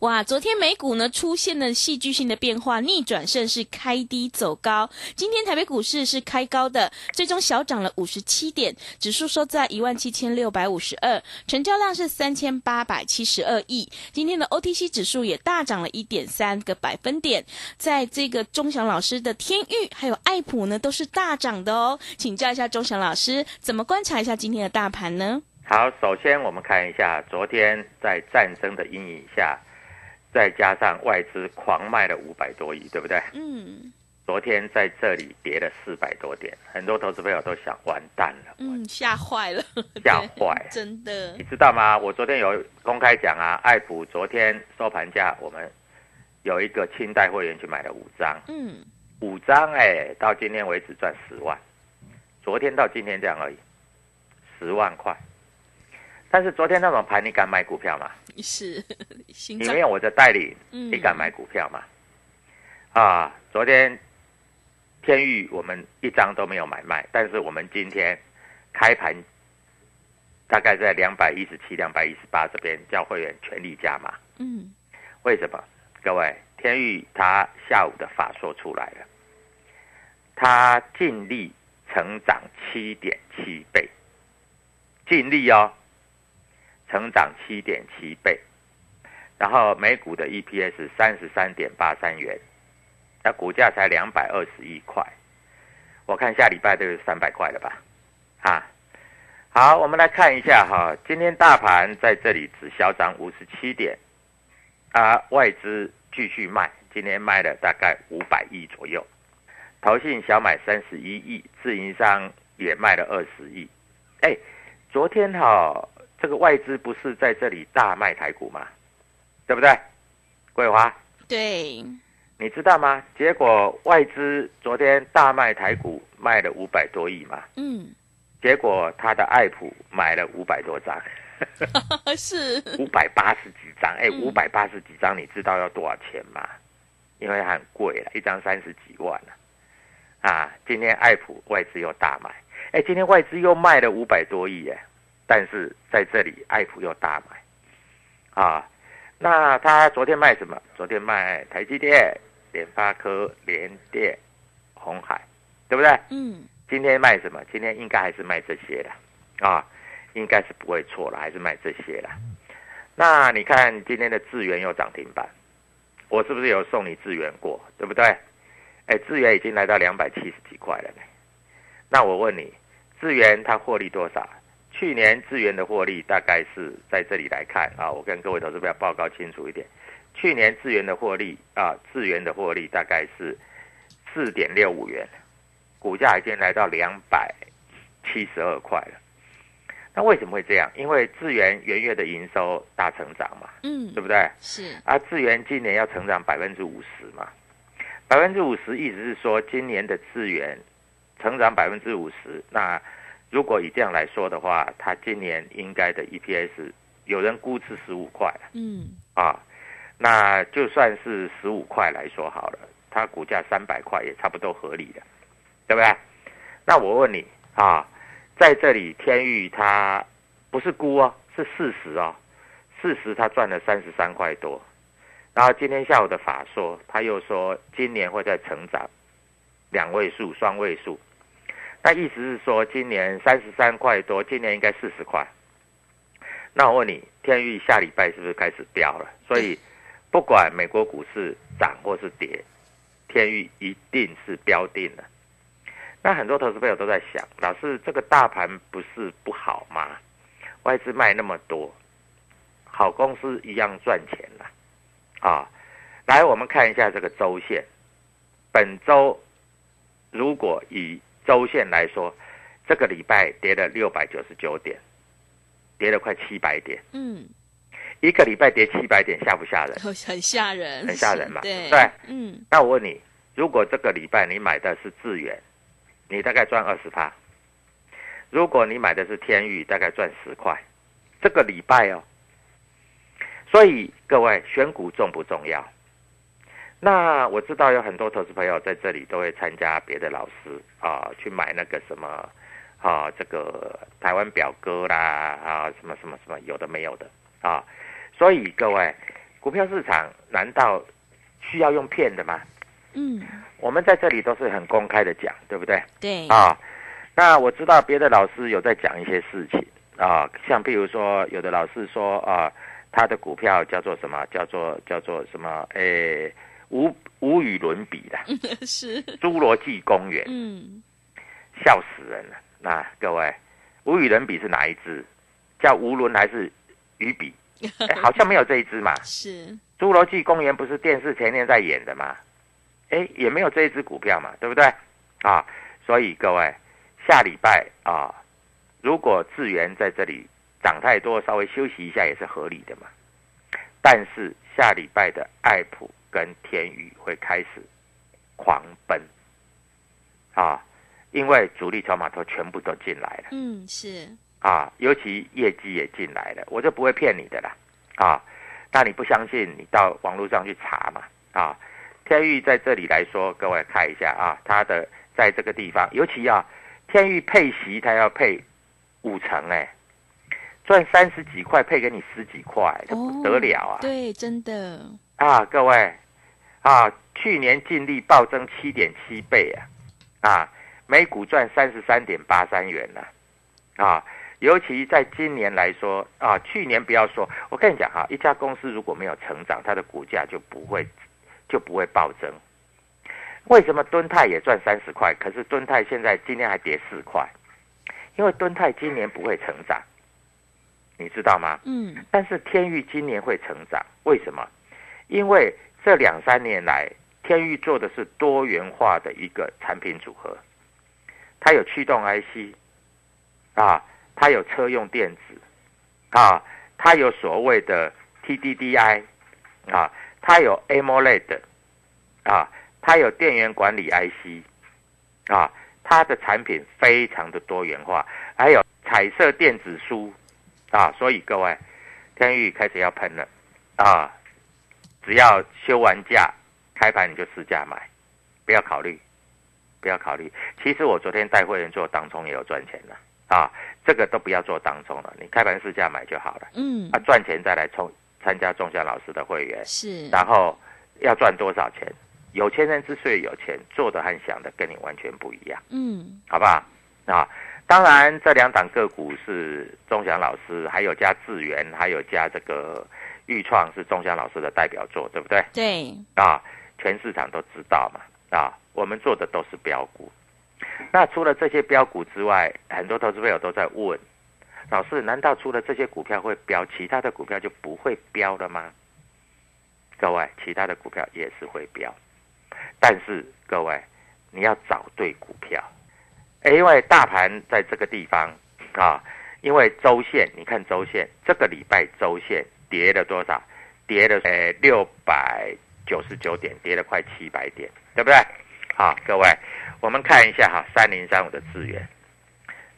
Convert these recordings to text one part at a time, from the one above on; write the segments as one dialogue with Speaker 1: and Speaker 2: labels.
Speaker 1: 哇，昨天美股呢出现了戏剧性的变化，逆转胜是开低走高。今天台北股市是开高的，最终小涨了五十七点，指数收在一万七千六百五十二，成交量是三千八百七十二亿。今天的 OTC 指数也大涨了一点三个百分点，在这个钟祥老师的天域还有爱普呢都是大涨的哦。请教一下钟祥老师，怎么观察一下今天的大盘呢？
Speaker 2: 好，首先我们看一下昨天在战争的阴影下。再加上外资狂卖了五百多亿，对不对？
Speaker 1: 嗯。
Speaker 2: 昨天在这里跌了四百多点，很多投资朋友都想完蛋了。
Speaker 1: 嗯，吓坏了，
Speaker 2: 吓坏，
Speaker 1: 真的。
Speaker 2: 你知道吗？我昨天有公开讲啊，爱普昨天收盘价，我们有一个清代会员去买了五张，
Speaker 1: 嗯，
Speaker 2: 五张哎，到今天为止赚十万，昨天到今天这样而已，十万块。但是昨天那种盘，你敢买股票吗？
Speaker 1: 是，
Speaker 2: 你没有我的代理，你敢买股票吗？啊，昨天天域我们一张都没有买卖，但是我们今天开盘大概在两百一十七、两百一十八这边叫会员全力加码。
Speaker 1: 嗯，
Speaker 2: 为什么？各位，天域他下午的法说出来了，他净利成长七点七倍，净利哦。成长七点七倍，然后每股的 EPS 三十三点八三元，那股价才两百二十一块，我看下礼拜都有三百块了吧？啊，好，我们来看一下哈，今天大盘在这里只小涨五十七点，啊，外资继续卖，今天卖了大概五百亿左右，投信小买三十一亿，自营商也卖了二十亿，哎，昨天哈。这个外资不是在这里大卖台股吗？对不对？桂花，
Speaker 1: 对，
Speaker 2: 你知道吗？结果外资昨天大卖台股，卖了五百多亿嘛。
Speaker 1: 嗯。
Speaker 2: 结果他的爱普买了五百多张，
Speaker 1: 是
Speaker 2: 五百八十几张。哎，五百八十几张，你知道要多少钱吗？因为很贵了，一张三十几万了。啊，今天爱普外资又大买，哎，今天外资又卖了五百多亿，哎。但是在这里，爱普又大买，啊，那他昨天卖什么？昨天卖台积电、联发科、联电、红海，对不对？
Speaker 1: 嗯。
Speaker 2: 今天卖什么？今天应该还是卖这些的，啊，应该是不会错了，还是卖这些了。那你看今天的智源又涨停板，我是不是有送你智源过？对不对？哎，智源已经来到两百七十几块了呢。那我问你，智源它获利多少？去年智源的获利大概是在这里来看啊，我跟各位投资要报告清楚一点。去年智源的获利啊，智源的获利大概是四点六五元，股价已经来到两百七十二块了。那为什么会这样？因为智源元月的营收大成长嘛，
Speaker 1: 嗯
Speaker 2: 对，不对？
Speaker 1: 是，
Speaker 2: 啊，智源今年要成长百分之五十嘛，百分之五十意思是说今年的智源成长百分之五十，那如果以这样来说的话，它今年应该的 EPS 有人估是十五块
Speaker 1: 嗯，
Speaker 2: 啊，那就算是十五块来说好了，它股价三百块也差不多合理的，对不对？那我问你啊，在这里天域它不是估哦，是事实哦，事实它赚了三十三块多，然后今天下午的法说他又说今年会再成长两位数、双位数，那意思是说今年三十三块多，今年应该四十块。那我问你，天域下礼拜是不是开始飙了？所以不管美国股市涨或是跌，天域一定是标定了。那很多投资朋友都在想，老师这个大盘不是不好吗？外资卖那么多，好公司一样赚钱了啊！来，我们看一下这个周线，本周如果以周线来说，这个礼拜跌了六百九十九点，跌了快七百点，
Speaker 1: 嗯，
Speaker 2: 一个礼拜跌七百点，吓不吓人？
Speaker 1: 很很吓人，
Speaker 2: 很吓人嘛
Speaker 1: 是对。
Speaker 2: 对
Speaker 1: 嗯，
Speaker 2: 那我问你，如果这个礼拜你买的是智远，你大概赚二十趴；如果你买的是天宇，大概赚十块。这个礼拜哦，所以各位选股重不重要？那我知道有很多投资朋友在这里都会参加别的老师啊，去买那个什么啊，这个台湾表哥啦啊，什么什么什么有的没有的啊，所以各位股票市场难道需要用骗的吗？
Speaker 1: 嗯，
Speaker 2: 我们在这里都是很公开的讲，对不对？
Speaker 1: 对，
Speaker 2: 啊，那我知道别的老师有在讲一些事情啊，像比如说，有的老师说啊，他的股票叫做什么？叫做叫做什么？诶，无无与伦比的
Speaker 1: 是，
Speaker 2: 侏罗纪公园，
Speaker 1: 嗯，
Speaker 2: 笑死人了。那各位，无与伦比是哪一只？叫无伦还是与比？诶 好像没有这一只嘛。
Speaker 1: 是，
Speaker 2: 侏罗纪公园不是电视前天在演的吗？哎，也没有这一只股票嘛，对不对？啊，所以各位，下礼拜啊，如果智源在这里涨太多，稍微休息一下也是合理的嘛。但是下礼拜的爱普跟天宇会开始狂奔啊，因为主力筹码都全部都进来了。
Speaker 1: 嗯，是，
Speaker 2: 啊，尤其业绩也进来了，我就不会骗你的啦，啊，那你不相信，你到网络上去查嘛，啊，天宇在这里来说，各位看一下啊，它的在这个地方，尤其啊，天宇配息它要配五成哎，赚三十几块配给你十几块，这不得了啊！
Speaker 1: 对，真的，
Speaker 2: 啊，各位啊，去年净利暴增七点七倍啊，啊，每股赚三十三点八三元了、啊，尤其在今年来说啊，去年不要说，我跟你讲哈、一家公司如果没有成长，它的股价就不会就不会暴增。为什么敦泰也赚三十块，可是敦泰现在今天还跌四块？因为敦泰今年不会成长，你知道吗？
Speaker 1: 嗯，
Speaker 2: 但是天域今年会成长，为什么？因为这两三年来，天域做的是多元化的一个产品组合，它有驱动 IC，啊，它有车用电子，啊，它有所谓的 TDDI，啊，它有 AMOLED，啊，它有电源管理 IC，啊，它的产品非常的多元化，还有彩色电子书，啊，所以各位，天域开始要喷了，啊，只要休完假，开盘你就试价买，不要考虑，不要考虑。其实我昨天带会员做当冲也有赚钱的，啊，这个都不要做当冲了，你开盘试价买就好了，
Speaker 1: 嗯
Speaker 2: 啊，，赚钱再来冲参加仲夏老师的会员，
Speaker 1: 是，
Speaker 2: 然后要赚多少钱？有钱人之所以有钱，做的和想的跟你完全不一样。
Speaker 1: 嗯，
Speaker 2: 好不好？啊，当然这两档个股是钟祥老师，还有加智源，还有加这个豫创是钟祥老师的代表作，对不对？
Speaker 1: 对，
Speaker 2: 啊，全市场都知道嘛。啊，我们做的都是标股。那除了这些标股之外，很多投资朋友都在问，老师，难道除了这些股票会标，其他的股票就不会标了吗？各位，其他的股票也是会标，但是各位你要找对股票。诶因为大盘在这个地方啊，因为周线，你看周线，这个礼拜周线跌了多少？跌了呃六百九十九点，跌了快七百点，对不对？好，各位，我们看一下哈，三零三五的资源，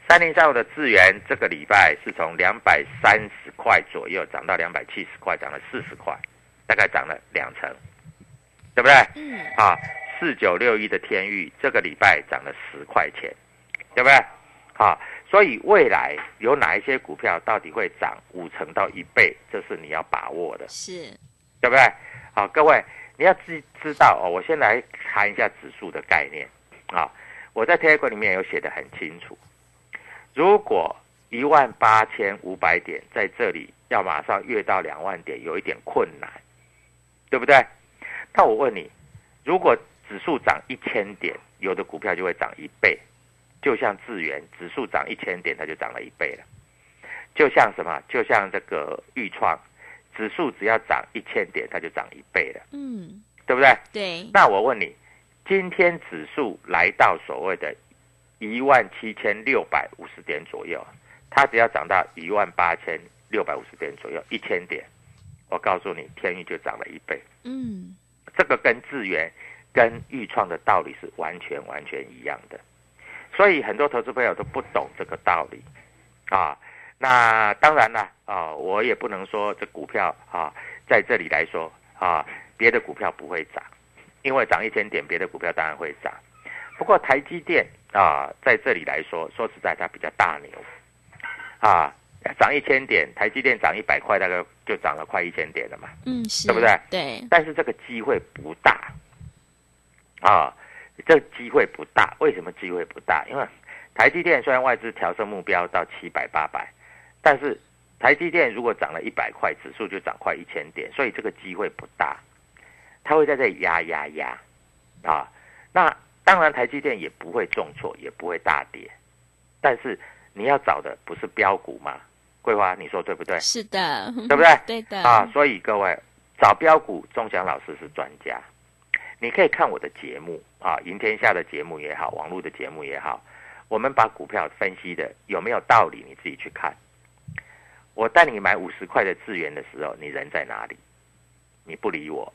Speaker 2: 三零三五的资源，这个礼拜是从两百三十块左右涨到两百七十块，涨了四十块，大概涨了两成，对不对？
Speaker 1: 嗯，
Speaker 2: 啊，四九六一的天域，这个礼拜涨了十块钱，对不对？好，所以未来有哪一些股票到底会涨五成到一倍，这是你要把握的，
Speaker 1: 是，
Speaker 2: 对不对？好，各位你要知知道哦。我先来谈一下指数的概念啊。我在 Telegram 里面有写的很清楚，如果一万八千五百点在这里要马上越到两万点，有一点困难，对不对？那我问你，如果指数涨一千点，有的股票就会涨一倍，就像智源指数涨一千点，它就涨了一倍了。就像什么？就像这个豫创指数只要涨一千点，它就涨一倍了，
Speaker 1: 嗯，
Speaker 2: 对不对？
Speaker 1: 对，
Speaker 2: 那我问你，今天指数来到所谓的一万七千六百五十点左右，它只要涨到一万八千六百五十点左右，一千点，我告诉你，天域就涨了一倍。
Speaker 1: 嗯，
Speaker 2: 这个跟智源、跟豫创的道理是完全完全一样的，所以很多投资朋友都不懂这个道理啊。那当然了啊，我也不能说这股票啊，在这里来说啊，别的股票不会涨，因为涨一千点，别的股票当然会涨。不过台积电啊，在这里来说，说实在它比较大牛啊，涨一千点，台积电涨一百块，大概就涨了快一千点了嘛。
Speaker 1: 嗯，是，
Speaker 2: 对不对？
Speaker 1: 对，
Speaker 2: 但是这个机会不大啊，这个机会不大。为什么机会不大？因为台积电虽然外资调升目标到七百八百，但是台积电如果涨了一百块，指数就涨快一千点，所以这个机会不大。它会在这里压压压啊。那当然，台积电也不会重挫，也不会大跌。但是你要找的不是标股吗？桂花，你说对不对？
Speaker 1: 是的，
Speaker 2: 对不对？
Speaker 1: 对的，
Speaker 2: 啊，所以各位找标股，钟祥老师是专家。你可以看我的节目啊，赢天下的节目也好，网络的节目也好，我们把股票分析的有没有道理，你自己去看。我带你买五十块的资源的时候，你人在哪里？你不理我。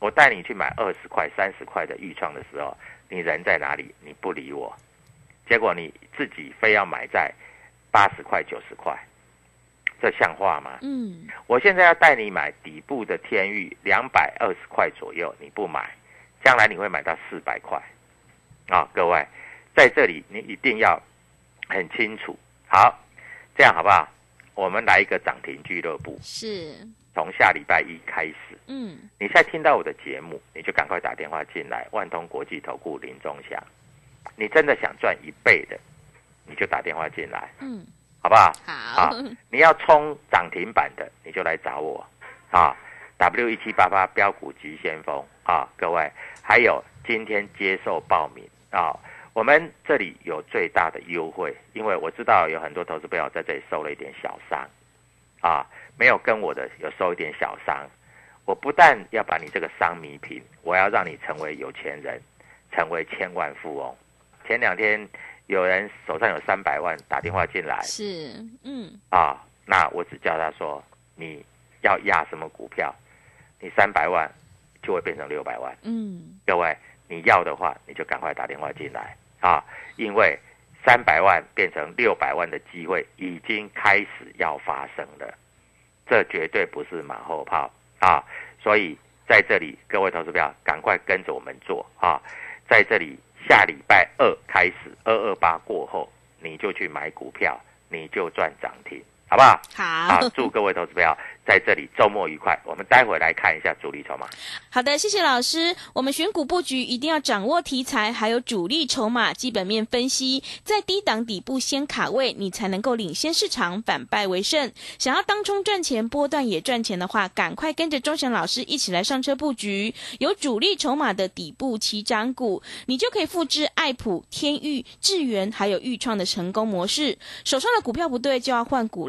Speaker 2: 我带你去买二十块、三十块的预创的时候，你人在哪里？你不理我。结果你自己非要买在八十块、九十块，这像话吗？
Speaker 1: 嗯，
Speaker 2: 我现在要带你买底部的天域，两百二十块左右，你不买，将来你会买到四百块。啊，各位，在这里你一定要很清楚。好，这样好不好？我们来一个涨停俱乐部，
Speaker 1: 是，
Speaker 2: 从下礼拜一开始，
Speaker 1: 嗯，
Speaker 2: 你现在听到我的节目，你就赶快打电话进来，万通国际投顾林中祥。你真的想赚一倍的，你就打电话进来，
Speaker 1: 嗯，
Speaker 2: 好不好？
Speaker 1: 好，
Speaker 2: 你要冲涨停板的，你就来找我啊！W 一七八八标股急先锋啊，各位，还有今天接受报名啊，我们这里有最大的优惠，因为我知道有很多投资朋友在这里受了一点小伤啊，没有跟我的有受一点小伤。我不但要把你这个伤弥平，我要让你成为有钱人，成为千万富翁。前两天有人手上有三百万打电话进来，
Speaker 1: 是，嗯，
Speaker 2: 啊，那我只叫他说你要压什么股票，你三百万就会变成六百万。
Speaker 1: 嗯，
Speaker 2: 各位，你要的话，你就赶快打电话进来啊，因为三百万变成六百万的机会已经开始要发生了，这绝对不是马后炮啊！所以在这里，各位投资票赶快跟着我们做啊！在这里，下礼拜二开始，二二八过后，你就去买股票，你就赚涨停，好不好？
Speaker 1: 好
Speaker 2: 啊，，祝各位投资朋友在这里周末愉快。我们待会来看一下主力筹码。
Speaker 1: 好的，谢谢老师。我们选股布局一定要掌握题材，还有主力筹码、基本面分析，在低档底部先卡位，你才能够领先市场，反败为胜。想要当冲赚钱、波段也赚钱的话，赶快跟着钟祥老师一起来上车布局，有主力筹码的底部起涨股，你就可以复制爱普、天域、智源还有豫创的成功模式。手上的股票不对，就要换股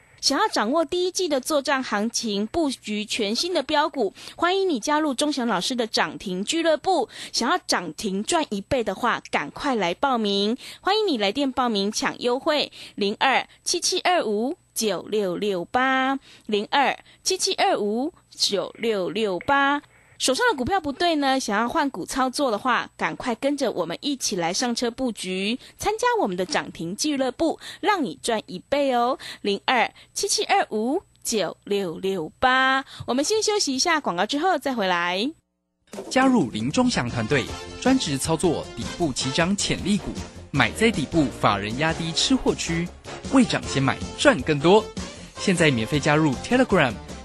Speaker 1: 想要掌握第一季的作战行情，布局全新的标股，欢迎你加入钟祥老师的涨停俱乐部。想要涨停赚一倍的话，赶快来报名！欢迎你来电报名抢优惠，零二七七二五九六六八，零二七七二五九六六八。手上的股票不对呢，想要换股操作的话，赶快跟着我们一起来上车布局，参加我们的涨停俱乐部，让你赚一倍哦！零二七七二五九六六八。我们先休息一下广告，之后再回来。
Speaker 3: 加入林忠祥团队，专职操作底部起涨潜力股，买在底部，法人压低吃货区，未涨先买赚更多。现在免费加入 Telegram。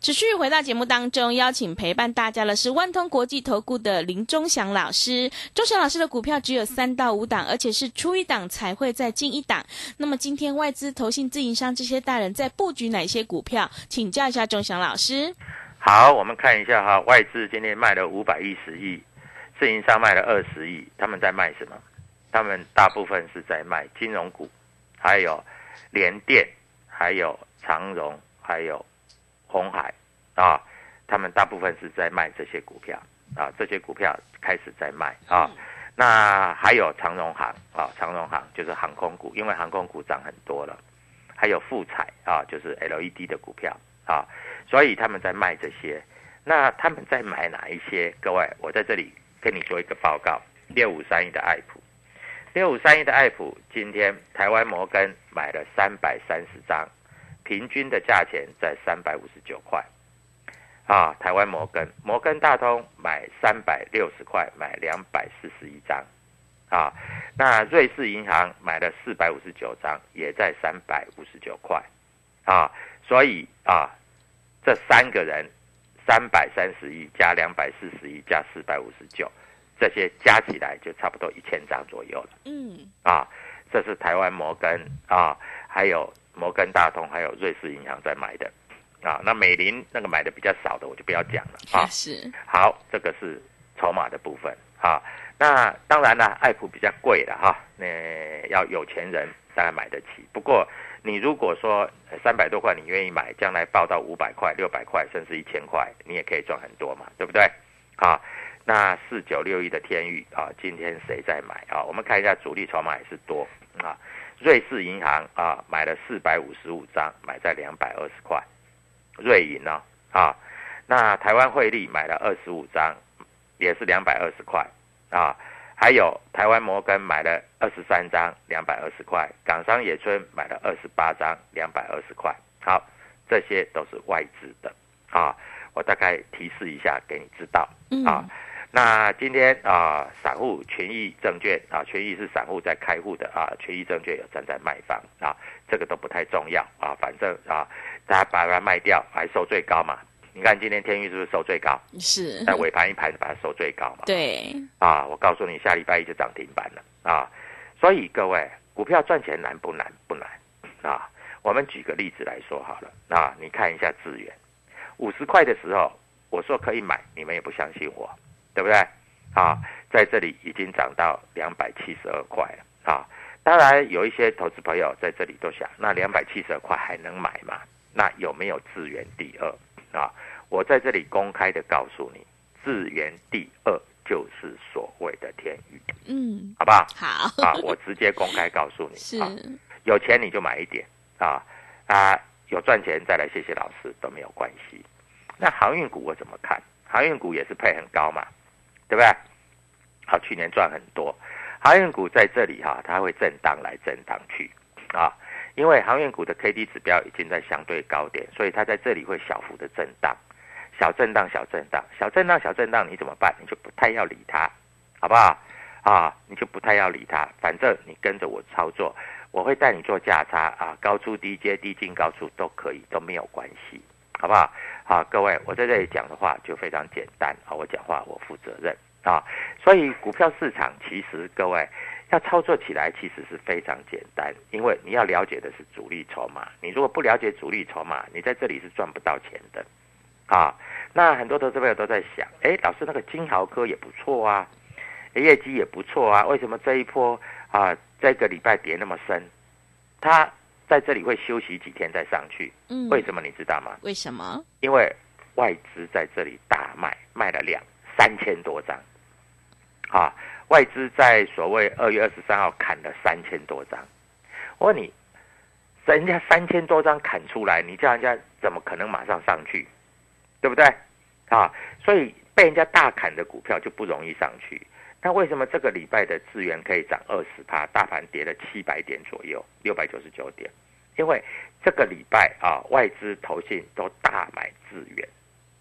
Speaker 1: 持续回到节目当中，邀请陪伴大家的是万通国际投顾的林忠祥老师。忠祥老师的股票只有三到五档，而且是出一档才会再进一档。那么今天外资、投信、自营商这些大人在布局哪些股票？请教一下忠祥老师。
Speaker 2: 好，我们看一下哈，外资今天卖了五百一十亿，自营商卖了二十亿，他们在卖什么？他们大部分是在卖金融股，还有联电，还有长荣，还有。红海啊，他们大部分是在卖这些股票啊，这些股票开始在卖啊。那还有长荣航啊，长荣航就是航空股，因为航空股涨很多了。还有富彩啊，就是 LED 的股票啊，所以他们在卖这些。那他们在买哪一些？各位，我在这里跟你做一个报告：六五三一的爱普，六五三一的爱普，今天台湾摩根买了三百三十张。平均的价钱在三百五十九块，啊，台湾摩根摩根大通买三百六十块，买两百四十一张，啊，那瑞士银行买了四百五十九张，也在三百五十九块，啊，所以啊，这三个人三百三十一加两百四十一加四百五十九，这些加起来就差不多一千张左右了，嗯，啊，这是台湾摩根啊，还有。摩根大通还有瑞士银行在买的，啊，那美林那个买的比较少的，我就不要讲了啊。
Speaker 1: 是，
Speaker 2: 好，这个是筹码的部分啊。那当然了，爱普比较贵了哈，那要有钱人才然买得起。不过你如果说三百多块你愿意买，将来报到五百块、六百块，甚至一千块，你也可以赚很多嘛，对不对？啊，那四九六一的天域啊，今天谁在买啊？我们看一下主力筹码也是多啊。瑞士银行啊，买了四百五十五张，买在两百二十块。瑞银呢啊，那台湾汇利买了二十五张，也是两百二十块啊。还有台湾摩根买了二十三张，两百二十块。港商野村买了二十八张，两百二十块。好，这些都是外资的啊。我大概提示一下给你知道啊。那今天啊，散户权益证券啊，权益是散户在开户的啊，权益证券有站在卖方啊，这个都不太重要啊，反正啊，大家把它卖掉还收最高嘛。你看今天天域是不是收最高？
Speaker 1: 是。
Speaker 2: 在尾盘一盘把它收最高嘛？
Speaker 1: 对。
Speaker 2: 啊，我告诉你，下礼拜一就涨停板了啊。所以各位，股票赚钱难不难？不难啊。我们举个例子来说好了啊，你看一下资源，五十块的时候我说可以买，你们也不相信我。对不对？啊，在这里已经涨到两百七十二块了啊！当然，有一些投资朋友在这里都想，那两百七十二块还能买吗？那有没有资源第二啊？我在这里公开的告诉你，资源第二就是所谓的天宇，嗯，好不好？
Speaker 1: 好
Speaker 2: 啊，我直接公开告诉你，
Speaker 1: 是
Speaker 2: 有钱你就买一点啊啊，有赚钱再来谢谢老师都没有关系。那航运股我怎么看？航运股也是配很高嘛。对不对？好，去年赚很多，航运股在这里哈，它会震荡来震荡去啊，因为航运股的 K D 指标已经在相对高点，所以它在这里会小幅的震荡，小震荡，小震荡，小震荡，小震荡，你怎么办？你就不太要理它，好不好？啊，你就不太要理它，反正你跟着我操作，我会带你做价差啊，高出低接，低进高出都可以，都没有关系好不好？好，各位，我在这里讲的话就非常简单啊，我讲话我负责任啊，所以股票市场其实各位要操作起来其实是非常简单，因为你要了解的是主力筹码，你如果不了解主力筹码，你在这里是赚不到钱的啊。那很多投资朋友都在想，哎，老师那个金豪科也不错啊，业绩也不错啊，为什么这一波啊这个礼拜跌那么深？它在这里会休息几天再上去？
Speaker 1: 嗯，
Speaker 2: 为什么你知道吗？
Speaker 1: 为什么？
Speaker 2: 因为外资在这里大卖，卖了两三千多张，啊，外资在所谓二月二十三号砍了三千多张。我问你，人家三千多张砍出来，你叫人家怎么可能马上上去？对不对？啊，所以被人家大砍的股票就不容易上去。那为什么这个礼拜的资源可以涨二十趴？大盘跌了七百点左右，六百九十九点。因为这个礼拜啊，外资投信都大买资源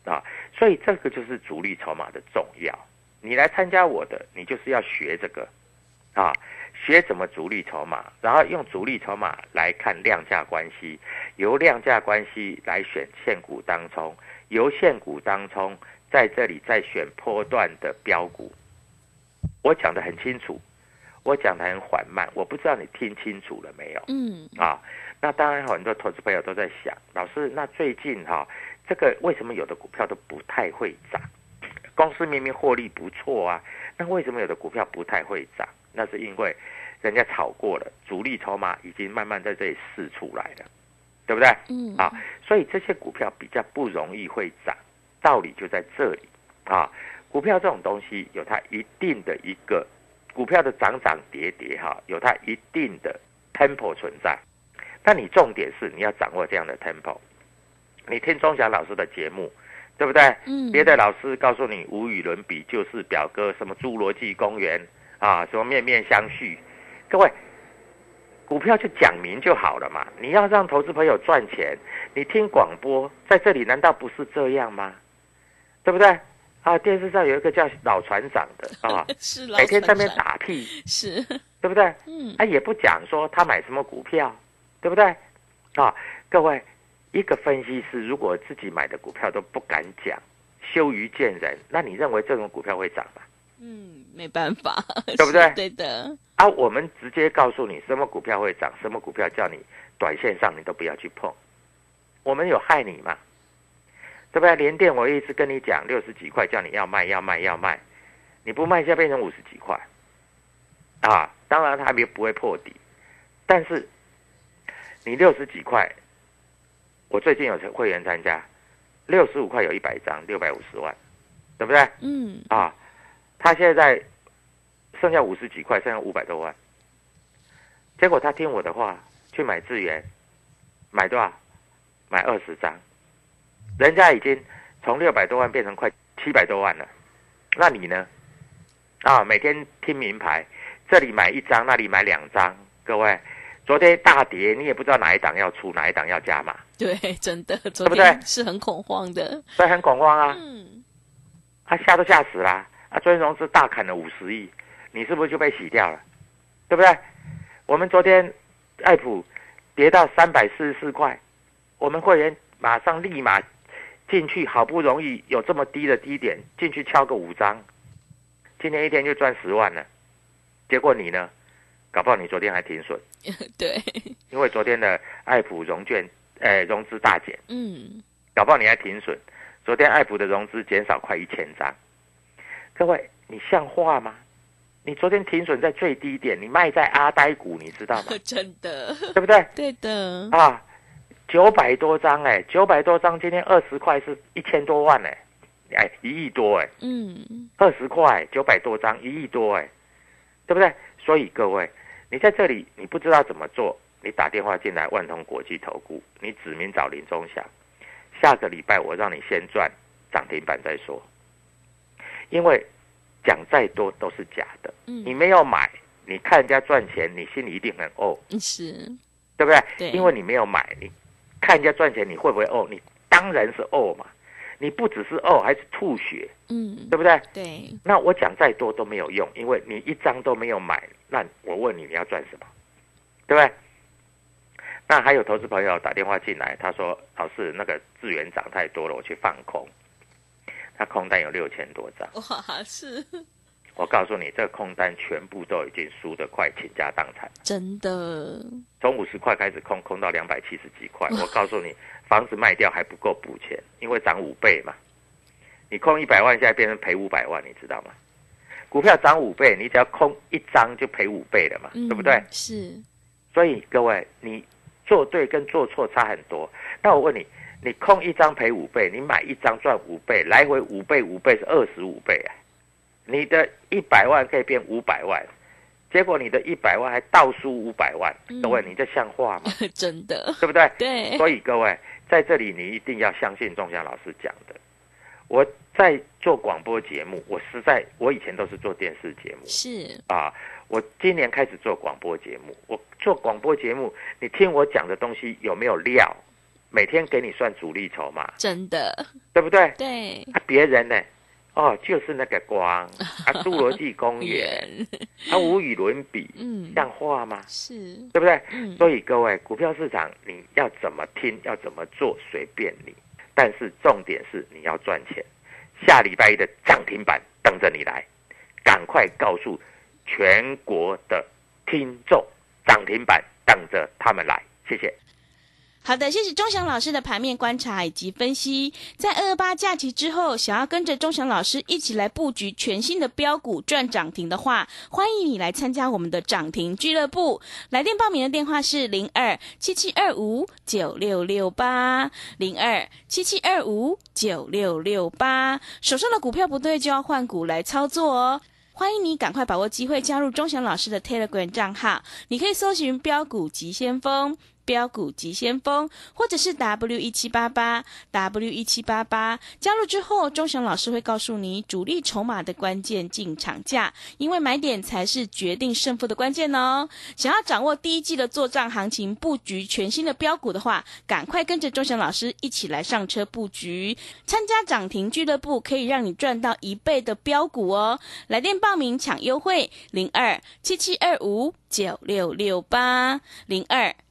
Speaker 2: 啊，所以这个就是主力筹码的重要。你来参加我的，你就是要学这个啊，学怎么主力筹码，然后用主力筹码来看量价关系，由量价关系来选现股当中，由现股当中在这里再选波段的标股。我讲的很清楚，我讲的很缓慢，我不知道你听清楚了没有？
Speaker 1: 嗯，
Speaker 2: 啊，那当然很多投资朋友都在想，老师，那最近哈、这个为什么有的股票都不太会涨？公司明明获利不错啊，那为什么有的股票不太会涨？那是因为人家炒过了，主力筹码已经慢慢在这里试出来了，对不对？
Speaker 1: 嗯，
Speaker 2: 啊，所以这些股票比较不容易会涨，道理就在这里啊。股票这种东西有它一定的一个股票的涨涨跌跌哈，有它一定的 tempo 存在。那你重点是你要掌握这样的 tempo。你听钟祥老师的节目，对不对？
Speaker 1: 嗯，
Speaker 2: 别的老师告诉你无与伦比，就是表哥什么侏罗纪公园啊，什么面面相觑。各位，股票就讲明就好了嘛。你要让投资朋友赚钱，你听广播在这里难道不是这样吗？对不对？啊，电视上有一个叫老船长的 啊，
Speaker 1: 是老
Speaker 2: 每天在那边打屁，
Speaker 1: 是，
Speaker 2: 对不对？
Speaker 1: 嗯，
Speaker 2: 他也不讲说他买什么股票，对不对？啊，各位，一个分析师如果自己买的股票都不敢讲，羞于见人，那你认为这种股票会涨吗？
Speaker 1: 嗯，没办法，
Speaker 2: 对不对
Speaker 1: 是对的，
Speaker 2: 啊，我们直接告诉你什么股票会涨，什么股票叫你短线上你都不要去碰，我们有害你吗？对不对？连电我一直跟你讲六十几块，叫你要卖要卖要卖，你不卖，现在变成五十几块，啊，当然它还没不会破底，但是你六十几块，我最近有会员参加，六十五块有一百张，六百五十万，对不对？
Speaker 1: 嗯，
Speaker 2: 啊，他现在剩下五十几块，剩下五百多万。结果他听我的话去买资源，买多少？买二十张，人家已经从六百多万变成快七百多万了。那你呢？啊，每天听名牌，这里买一张，那里买两张。各位，昨天大跌，你也不知道哪一档要出，哪一档要加码，
Speaker 1: 对，真的，昨
Speaker 2: 对不对
Speaker 1: 天是很恐慌的，
Speaker 2: 所以很恐慌啊。
Speaker 1: 嗯，
Speaker 2: 啊，吓都吓死啦！啊，昨天融资大砍了五十亿，你是不是就被洗掉了？对不对？我们昨天爱普跌到三百四十四块，我们会员马上立马进去，好不容易有这么低的低点，进去敲个五张，今天一天就赚十万了。结果你呢？搞不好你昨天还停损，
Speaker 1: 对，
Speaker 2: 因为昨天的爱普融券，呃，融资大减。
Speaker 1: 嗯，
Speaker 2: 搞不好你还停损。昨天爱普的融资减少快一千张，各位，你像话吗？你昨天停损在最低点，你卖在阿呆股，你知道吗？
Speaker 1: 真的，
Speaker 2: 对不对？
Speaker 1: 对的，
Speaker 2: 啊，九百多张哎，九百多张，今天二十块是一千多万哎，哎，一亿多哎，
Speaker 1: 嗯，
Speaker 2: 二十块九百多张，一亿多哎，对不对？所以各位，你在这里你不知道怎么做，你打电话进来万通国际投顾，你指名找林中祥，下个礼拜我让你先赚涨停板再说，因为讲再多都是假的，
Speaker 1: 嗯。
Speaker 2: 你没有买，你看人家赚钱，你心里一定很哦，
Speaker 1: 是，
Speaker 2: 对不对？
Speaker 1: 对。
Speaker 2: 因为你没有买，你看人家赚钱，你会不会哦？你当然是哦嘛，你不只是哦，还是吐血，
Speaker 1: 嗯，
Speaker 2: 对不对？
Speaker 1: 对，
Speaker 2: 那我讲再多都没有用，因为你一张都没有买，那我问你，你要赚什么？对不对？那还有投资朋友打电话进来，他说：“老师，那个资源涨太多了，我去放空。”他空单有六千多张。
Speaker 1: 哇，是
Speaker 2: 我告诉你，这个空单全部都已经输得快倾家荡产。
Speaker 1: 真的，
Speaker 2: 从五十块开始空，空到两百七十几块。我告诉你，房子卖掉还不够补钱，因为涨五倍嘛。你空一百万，现在变成赔五百万，你知道吗？股票涨五倍，你只要空一张就赔五倍了嘛，
Speaker 1: 嗯
Speaker 2: 对不对？
Speaker 1: 是，
Speaker 2: 所以各位，你做对跟做错差很多。那我问你，你空一张赔五倍，你买一张赚五倍，来回五倍五倍是二十五倍啊！你的一百万可以变五百万，结果你的一百万还倒输五百万，
Speaker 1: 嗯
Speaker 2: 各位，你这像话吗？
Speaker 1: 真的，
Speaker 2: 对不对？
Speaker 1: 对，
Speaker 2: 所以各位在这里，你一定要相信仲祥老师讲的。我在做广播节目，我实在我以前都是做电视节目
Speaker 1: 是，
Speaker 2: 啊，我今年开始做广播节目。我做广播节目，你听我讲的东西有没有料？每天给你算主力筹码，
Speaker 1: 真的，
Speaker 2: 对不对？
Speaker 1: 对，
Speaker 2: 啊，别人呢？哦，就是那个光啊，侏罗纪公园，
Speaker 1: 远，
Speaker 2: 啊，无与伦比，
Speaker 1: 嗯，
Speaker 2: 像话吗？
Speaker 1: 是，
Speaker 2: 对不对？
Speaker 1: 嗯，
Speaker 2: 所以各位，股票市场你要怎么听，要怎么做，随便你。但是重点是你要赚钱。下礼拜一的涨停板等着你来，赶快告诉全国的听众，涨停板等着他们来。谢谢。
Speaker 1: 好的，谢谢钟祥老师的盘面观察以及分析。在二八假期之后，想要跟着钟祥老师一起来布局全新的标股赚涨停的话，欢迎你来参加我们的涨停俱乐部。来电报名的电话是零二七七二五九六六八零二七七二五九六六八。手上的股票不对，就要换股来操作哦。欢迎你赶快把握机会加入钟祥老师的 Telegram 账号，你可以搜寻“标股急先锋”。标股急先锋，或者是 W 一七八八 W 一七八八，加入之后，钟祥老师会告诉你主力筹码的关键进场价，因为买点才是决定胜负的关键哦。想要掌握第一季的做账行情，布局全新的标股的话，赶快跟着钟祥老师一起来上车布局，参加涨停俱乐部，可以让你赚到一倍的标股哦。来电报名抢优惠，零二七七二五九六六八零二。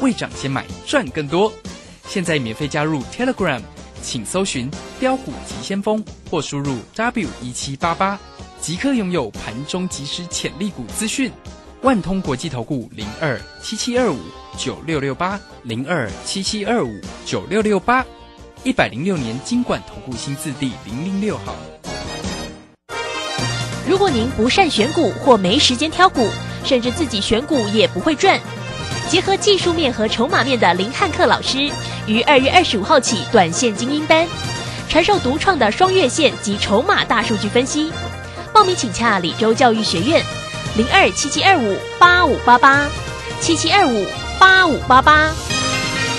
Speaker 3: 未涨先买赚更多。现在免费加入 Telegram，请搜寻“标股急先锋”或输入 W 一七八八，即刻拥有盘中即时潜力股资讯。万通国际投顾零二七七二五九六六八零二七七二五九六六八，一百零六年经管投顾新字第零零六号。
Speaker 4: 如果您不善选股或没时间挑股，甚至自己选股也不会赚，结合技术面和筹码面的林汉克老师，于二月二十五号起短线精英班，传授独创的双月线及筹码大数据分析。报名请洽李州教育学院，零二七七二五八五八八，七七二五八五八八。